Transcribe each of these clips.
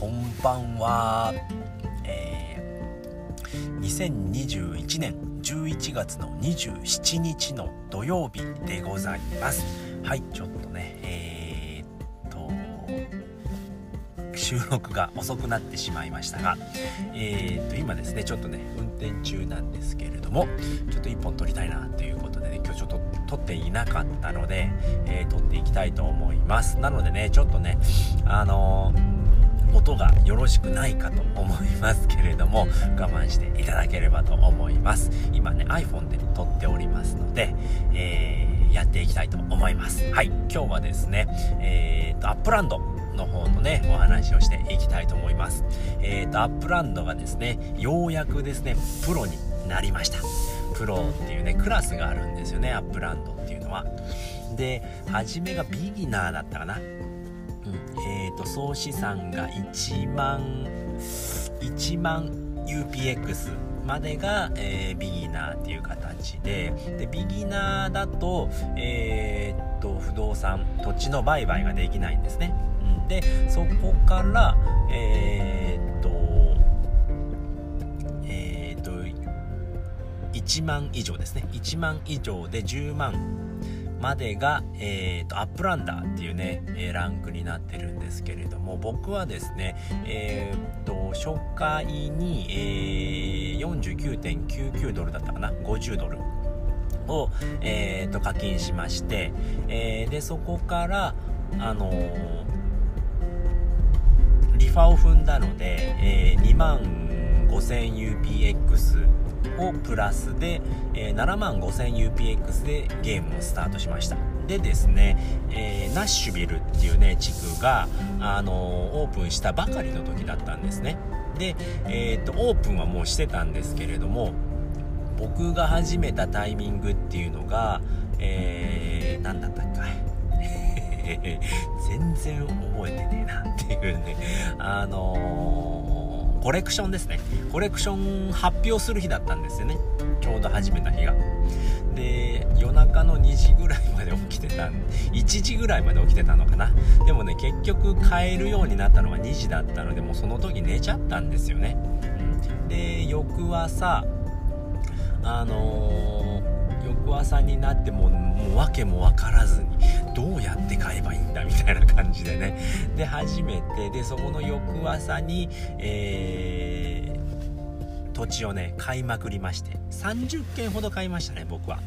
こんばんは、えー、2021年11月の27日の土曜日でございます。はいちょっとねえー、っと収録が遅くなってしまいましたがえー、っと今ですねちょっとね運転中なんですけれどもちょっと1本撮りたいなということでね今日ちょっと撮っていなかったので、えー、撮っていきたいと思います。なのでねちょっとねあの音がよろしくないかと思いますけれども我慢していただければと思います。今ね iPhone で撮っておりますので、えー、やっていきたいと思います。はい今日はですねえー、とアップランドの方のねお話をしていきたいと思います。えー、とアップランドがですねようやくですねプロになりました。プロっていうねクラスがあるんですよねアップランドっていうのは。で初めがビギナーだったかな。えーと、総資産が1万1万 UPX までが、えー、ビギナーっていう形ででビギナーだと,、えーと、不動産土地の売買ができないんですね、うん、でそこからえっ、ー、とえっ、と1万以上ですね。1万以上で10万までが、えーと、アップランダーっていうね、えランクになってるんですけれども僕はですね、えーと、初回に、えー、49.99ドルだったかな？50ドルを、えーと、課金しまして、えー、でそこからあのー、リファを踏んだので、えー、2万 5000UPX をプラスで、えー、7万 5000UPX でゲームをスタートしました。でですね、えー、ナッシュビルっていうね地区が、あのー、オープンしたばかりの時だったんですね。で、えーと、オープンはもうしてたんですけれども僕が始めたタイミングっていうのが、えー、何だったっけ？全然覚えてねえなっていうね。あのコレクションですね。コレクション発表する日だったんですよね。ちょうど始めた日が。で夜中の2時ぐらいまで起きてた。1時ぐらいまで起きてたのかな。でもね結局帰るようになったのが2時だったのでもうその時寝ちゃったんですよね、うん、で翌朝あのー、翌朝になってももう訳も分からずにどうやって買えばいいんだみたいな感じでね。で初めてでそこの翌朝にえー、土地をね買いまくりまして。30件ほど買いましたね僕は。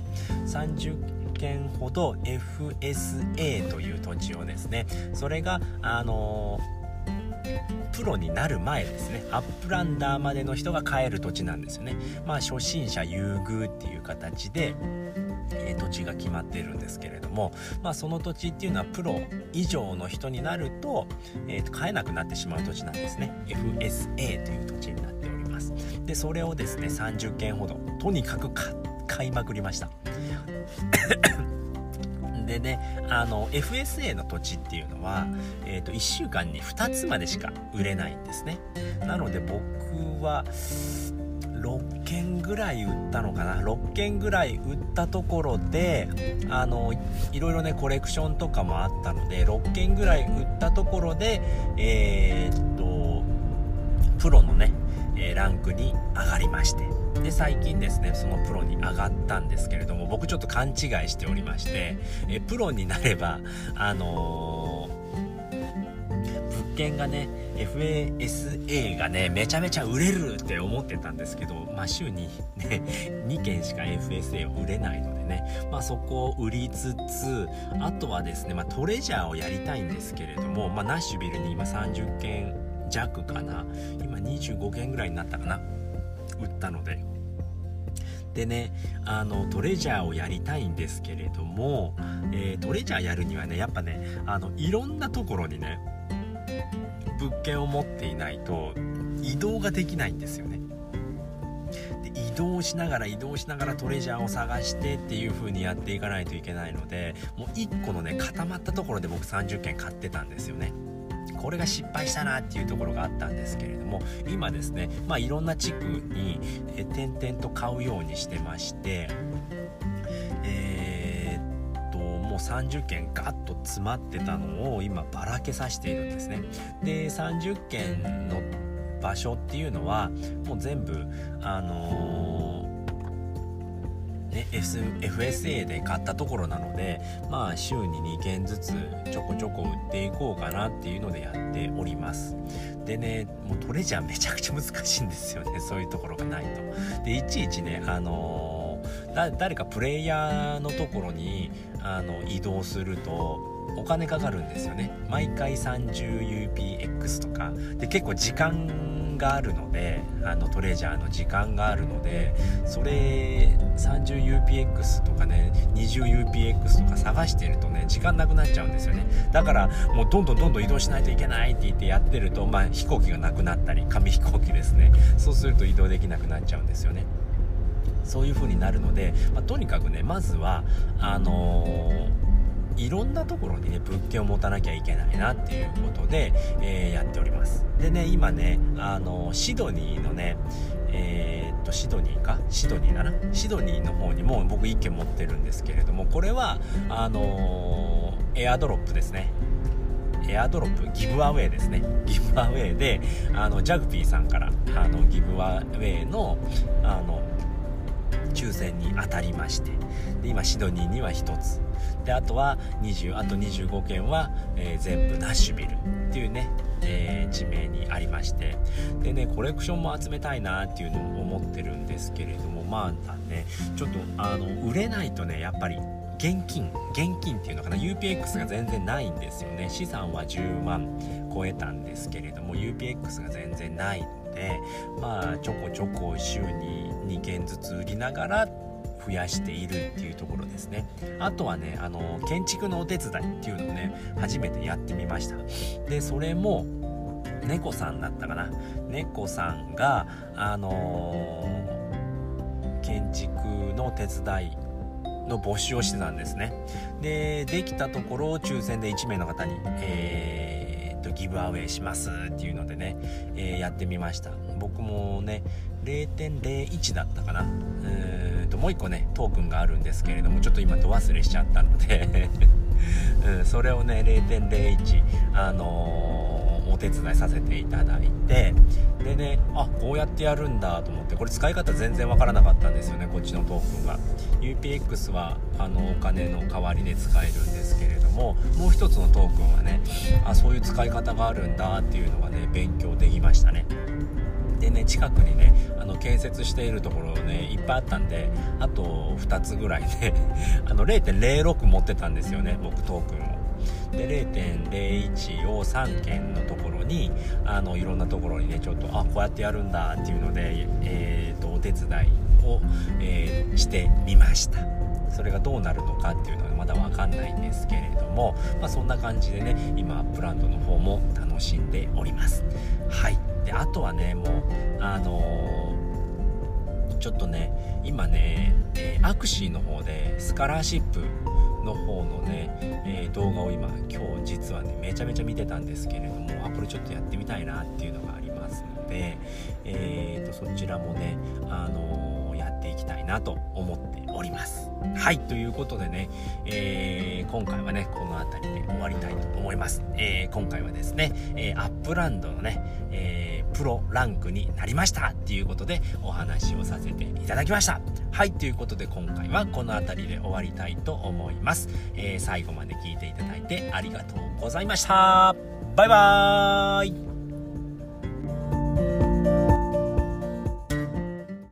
30件ほど FSA という土地をですね。それがあのプロになる前ですね。アップランダーまでの人が買える土地なんですよね。まあ初心者優遇っていう形でえ、土地が決まっているんですけれども、まあ、その土地っていうのはプロ以上の人になると,、えー、と買えなくなってしまう土地なんですね。FSA という土地になっております。でそれをですね30件ほどとにかく買いまくりました。でねあの FSA の土地っていうのは、えー、と1週間に2つまでしか売れないんですね。なので僕は6件ぐらい売ったのかな？6件ぐらい売ったところであのいろいろねコレクションとかもあったので6件ぐらい売ったところでえー、っとプロのねランクに上がりまして。で最近ですねそのプロに上がったんですけれども僕ちょっと勘違いしておりましてえプロになればあのー、物件がね FASA がねめちゃめちゃ売れるって思ってたんですけど、まあ、週にね 2件しか FSA を売れないのでね、まあ、そこを売りつつあとはですね、まあ、トレジャーをやりたいんですけれども、まあ、ナッシュビルに今30件弱かな今25件ぐらいになったかな売ったので。でねあのトレジャーをやりたいんですけれども、えー、トレジャーやるにはねやっぱねあのいろんなところにね物件を持っていないと移動ができないんですよね。で移動しながら移動しながらトレジャーを探してっていう風にやっていかないといけないのでもう1個のね固まったところで僕30件買ってたんですよね。これが失敗したなっていうところがあったんですけれども今ですねまあいろんな地区に点々と買うようにしてまして、もう30件ガッと詰まってたのを今ばらけさせているんですね。で30件の場所っていうのはもう全部あのー、ね、F、FSA で買ったところなのでまあ週に2件ずつちょこちょこ売っていこうかなっていうのでやっております。でねもうトレジャーめちゃくちゃ難しいんですよね。そういうところがないと。でいちいちねあのー、誰かプレイヤーのところにあの移動するとお金かかるんですよね。毎回 30UPX とか。で結構時間があるのであのトレジャーの時間があるのでそれ 30UPX とかね 20UPX とか探してるとね時間なくなっちゃうんですよね。だからもうどんどんどんどん移動しないといけないって言ってやってるとまあ飛行機がなくなったり紙飛行機ですね。そうすると移動できなくなっちゃうんですよね。そういう風になるので、まあ、とにかくねまずはあのーいろんなところにね物件を持たなきゃいけないなっていうことで、えー、やっております。でね今ねあのシドニーのねえー、っとシドニーか？シドニーだな？シドニーの方にも僕1軒持ってるんですけれどもこれはあの、エアドロップですね。エアドロップ？ギブアウェイですね。ギブアウェイであのジャグピーさんからあのギブアウェイのあの抽選に当たりまして。で今シドニーには1つ。であとは20あと25件は、えー、全部ナッシュビルっていうね、えー、地名にありまして。でねコレクションも集めたいなっていうのを思ってるんですけれどもまあねちょっとあの売れないとねやっぱり現金現金っていうのかな UPX が全然ないんですよね。資産は10万超えたんですけれども UPX が全然ない。のでまあちょこちょこ週に2件ずつ売りながら増やしているっていうところですね。あとはねあの建築のお手伝いっていうのをね初めてやってみました。でそれも猫さんだったかな。猫さんがあのー、建築の手伝いの募集をしてたんですね。でできたところを抽選で1名の方に、えー、とギブアウェイしますっていうのでね、えー、やってみました。僕もね0.01だったかな。うんともう1個ねトークンがあるんですけれどもちょっと今ど忘れしちゃったので。うん、それをね0.01あのー、お手伝いさせていただいてでねあこうやってやるんだと思ってこれ使い方全然わからなかったんですよねこっちのトークンが UPX はあのお金の代わりで使えるんですけれどももう一つのトークンはねあそういう使い方があるんだっていうのがね勉強できましたねでね近くにねあの建設しているところねいっぱいあったんであと2つぐらいね あの0.06持ってたんですよね僕トークンを。で0.01を3件のところにあのいろんなところにねちょっとあこうやってやるんだっていうので、えーと、お手伝いを、えー、してみました。それがどうなるのかっていうのはまだ分かんないんですけれども、まあ、そんな感じでね今プランドの方も楽しんでおります。はい。であとはねもうあのー、ちょっとね今ね、えー、アクシーの方でスカラーシップの方のね、えー、動画を今今日実はねめちゃめちゃ見てたんですけれどもあこれちょっとやってみたいなっていうのがありますので、えーと、そちらもね、あの、っていきたいなと思っております。はいということでね、えー、今回はねこの辺りで終わりたいと思います、えー、今回はですね、えアップランドのね、えプロランクになりました。っていうことでお話をさせていただきました。はいということで今回はこの辺りで終わりたいと思います、え最後まで聞いていただいてありがとうございました。バイバーイ。